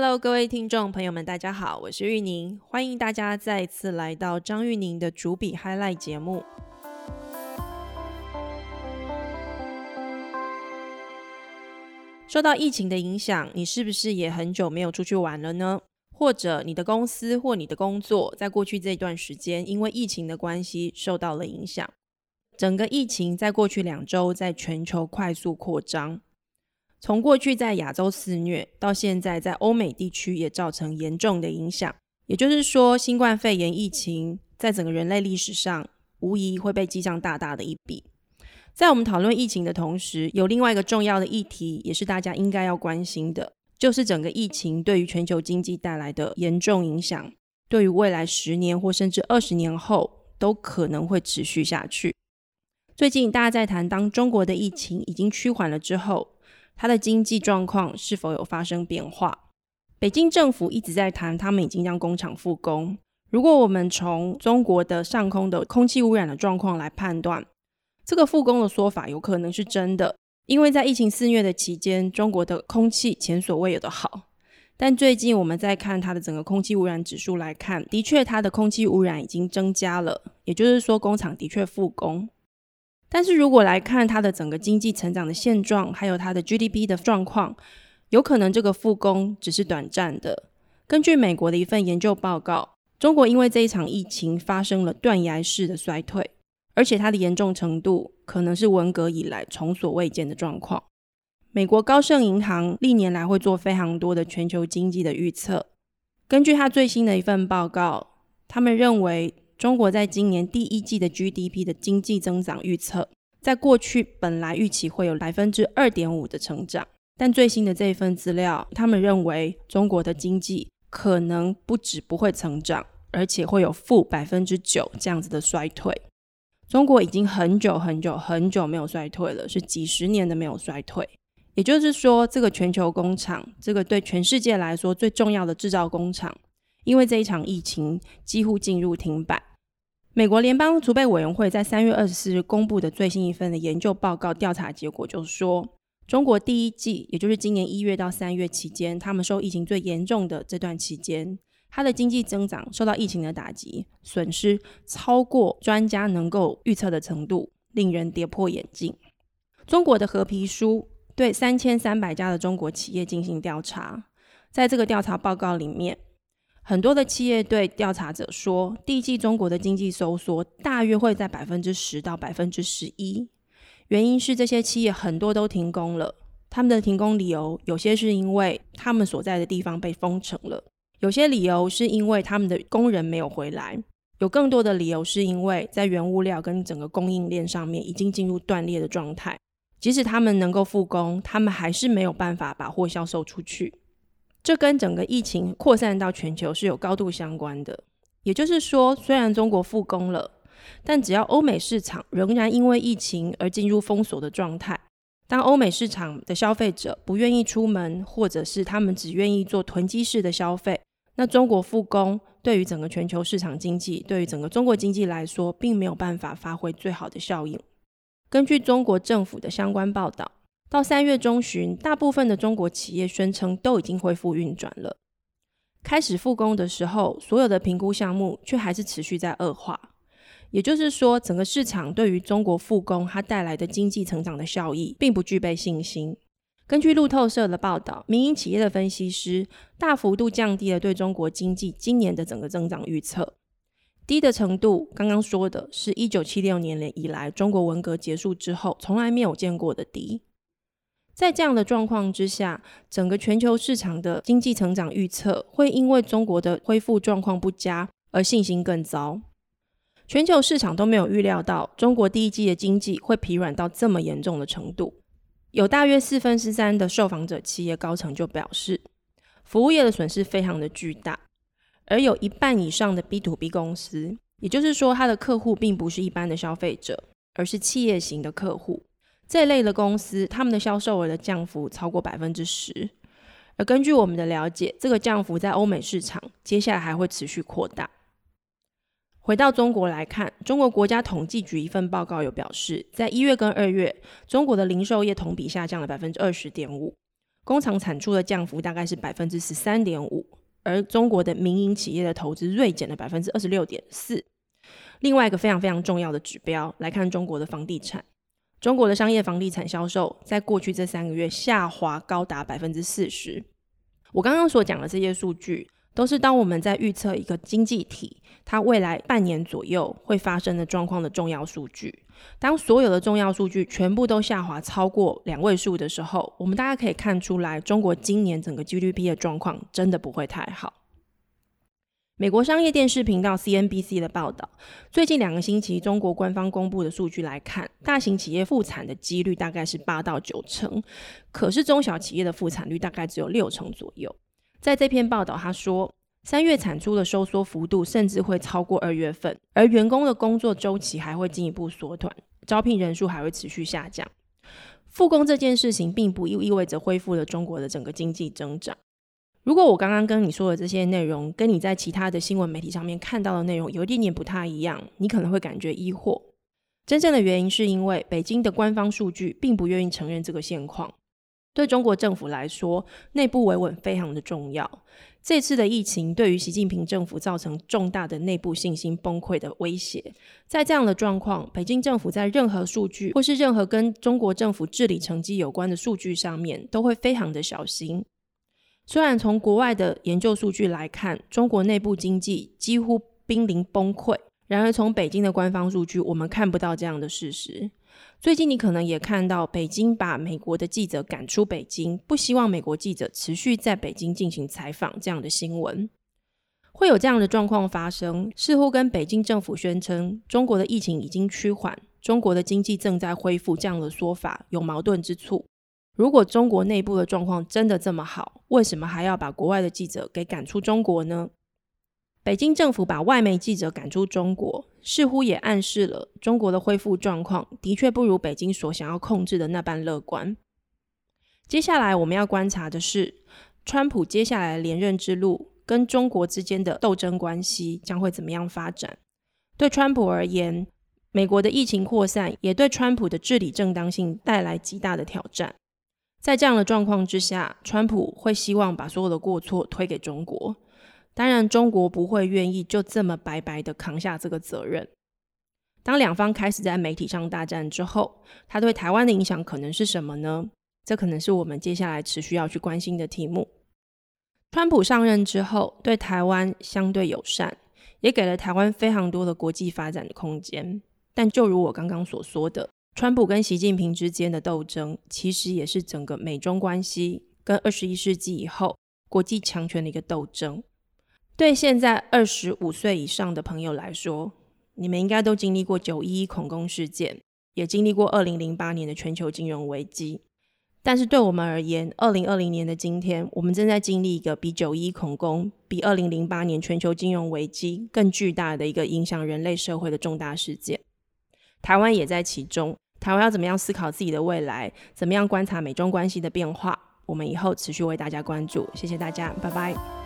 Hello，各位听众朋友们，大家好，我是玉宁，欢迎大家再次来到张玉宁的主笔 Highlight 节目。受到疫情的影响，你是不是也很久没有出去玩了呢？或者你的公司或你的工作，在过去这段时间，因为疫情的关系受到了影响。整个疫情在过去两周，在全球快速扩张。从过去在亚洲肆虐，到现在在欧美地区也造成严重的影响。也就是说，新冠肺炎疫情在整个人类历史上，无疑会被记上大大的一笔。在我们讨论疫情的同时，有另外一个重要的议题，也是大家应该要关心的，就是整个疫情对于全球经济带来的严重影响，对于未来十年或甚至二十年后都可能会持续下去。最近大家在谈，当中国的疫情已经趋缓了之后，它的经济状况是否有发生变化？北京政府一直在谈，他们已经让工厂复工。如果我们从中国的上空的空气污染的状况来判断，这个复工的说法有可能是真的，因为在疫情肆虐的期间，中国的空气前所未有的好。但最近我们在看它的整个空气污染指数来看，的确它的空气污染已经增加了，也就是说工厂的确复工。但是如果来看它的整个经济成长的现状，还有它的 GDP 的状况，有可能这个复工只是短暂的。根据美国的一份研究报告，中国因为这一场疫情发生了断崖式的衰退。而且它的严重程度可能是文革以来从所未见的状况。美国高盛银行历年来会做非常多的全球经济的预测。根据他最新的一份报告，他们认为中国在今年第一季的 GDP 的经济增长预测，在过去本来预期会有百分之二点五的成长，但最新的这一份资料，他们认为中国的经济可能不止不会成长，而且会有负百分之九这样子的衰退。中国已经很久很久很久没有衰退了，是几十年的没有衰退。也就是说，这个全球工厂，这个对全世界来说最重要的制造工厂，因为这一场疫情几乎进入停摆。美国联邦储备委员会在三月二十四日公布的最新一份的研究报告调查结果，就是说，中国第一季，也就是今年一月到三月期间，他们受疫情最严重的这段期间。它的经济增长受到疫情的打击，损失超过专家能够预测的程度，令人跌破眼镜。中国的和皮书对三千三百家的中国企业进行调查，在这个调查报告里面，很多的企业对调查者说，第一季中国的经济收缩大约会在百分之十到百分之十一。原因是这些企业很多都停工了，他们的停工理由有些是因为他们所在的地方被封城了。有些理由是因为他们的工人没有回来，有更多的理由是因为在原物料跟整个供应链上面已经进入断裂的状态。即使他们能够复工，他们还是没有办法把货销售出去。这跟整个疫情扩散到全球是有高度相关的。也就是说，虽然中国复工了，但只要欧美市场仍然因为疫情而进入封锁的状态。当欧美市场的消费者不愿意出门，或者是他们只愿意做囤积式的消费。那中国复工对于整个全球市场经济，对于整个中国经济来说，并没有办法发挥最好的效应。根据中国政府的相关报道，到三月中旬，大部分的中国企业宣称都已经恢复运转了。开始复工的时候，所有的评估项目却还是持续在恶化。也就是说，整个市场对于中国复工它带来的经济成长的效益，并不具备信心。根据路透社的报道，民营企业的分析师大幅度降低了对中国经济今年的整个增长预测，低的程度，刚刚说的是一九七六年以来中国文革结束之后从来没有见过的低。在这样的状况之下，整个全球市场的经济成长预测会因为中国的恢复状况不佳而信心更糟。全球市场都没有预料到中国第一季的经济会疲软到这么严重的程度。有大约四分之三的受访者企业高层就表示，服务业的损失非常的巨大，而有一半以上的 B to B 公司，也就是说，它的客户并不是一般的消费者，而是企业型的客户。这类的公司，他们的销售额的降幅超过百分之十。而根据我们的了解，这个降幅在欧美市场接下来还会持续扩大。回到中国来看，中国国家统计局一份报告有表示，在一月跟二月，中国的零售业同比下降了百分之二十点五，工厂产出的降幅大概是百分之十三点五，而中国的民营企业的投资锐减了百分之二十六点四。另外一个非常非常重要的指标来看，中国的房地产，中国的商业房地产销售在过去这三个月下滑高达百分之四十。我刚刚所讲的这些数据。都是当我们在预测一个经济体它未来半年左右会发生的状况的重要数据。当所有的重要数据全部都下滑超过两位数的时候，我们大家可以看出来，中国今年整个 GDP 的状况真的不会太好。美国商业电视频道 CNBC 的报道，最近两个星期中国官方公布的数据来看，大型企业复产的几率大概是八到九成，可是中小企业的复产率大概只有六成左右。在这篇报道，他说，三月产出的收缩幅度甚至会超过二月份，而员工的工作周期还会进一步缩短，招聘人数还会持续下降。复工这件事情并不意味着恢复了中国的整个经济增长。如果我刚刚跟你说的这些内容，跟你在其他的新闻媒体上面看到的内容有一点点不太一样，你可能会感觉疑惑。真正的原因是因为北京的官方数据并不愿意承认这个现况。对中国政府来说，内部维稳非常的重要。这次的疫情对于习近平政府造成重大的内部信心崩溃的威胁。在这样的状况，北京政府在任何数据或是任何跟中国政府治理成绩有关的数据上面，都会非常的小心。虽然从国外的研究数据来看，中国内部经济几乎濒临崩溃，然而从北京的官方数据，我们看不到这样的事实。最近你可能也看到，北京把美国的记者赶出北京，不希望美国记者持续在北京进行采访这样的新闻。会有这样的状况发生，似乎跟北京政府宣称中国的疫情已经趋缓，中国的经济正在恢复这样的说法有矛盾之处。如果中国内部的状况真的这么好，为什么还要把国外的记者给赶出中国呢？北京政府把外媒记者赶出中国，似乎也暗示了中国的恢复状况的确不如北京所想要控制的那般乐观。接下来我们要观察的是，川普接下来连任之路跟中国之间的斗争关系将会怎么样发展。对川普而言，美国的疫情扩散也对川普的治理正当性带来极大的挑战。在这样的状况之下，川普会希望把所有的过错推给中国。当然，中国不会愿意就这么白白的扛下这个责任。当两方开始在媒体上大战之后，它对台湾的影响可能是什么呢？这可能是我们接下来持续要去关心的题目。川普上任之后，对台湾相对友善，也给了台湾非常多的国际发展的空间。但就如我刚刚所说的，川普跟习近平之间的斗争，其实也是整个美中关系跟二十一世纪以后国际强权的一个斗争。对现在二十五岁以上的朋友来说，你们应该都经历过九一一恐攻事件，也经历过二零零八年的全球金融危机。但是对我们而言，二零二零年的今天，我们正在经历一个比九一恐攻、比二零零八年全球金融危机更巨大的一个影响人类社会的重大事件。台湾也在其中。台湾要怎么样思考自己的未来？怎么样观察美中关系的变化？我们以后持续为大家关注。谢谢大家，拜拜。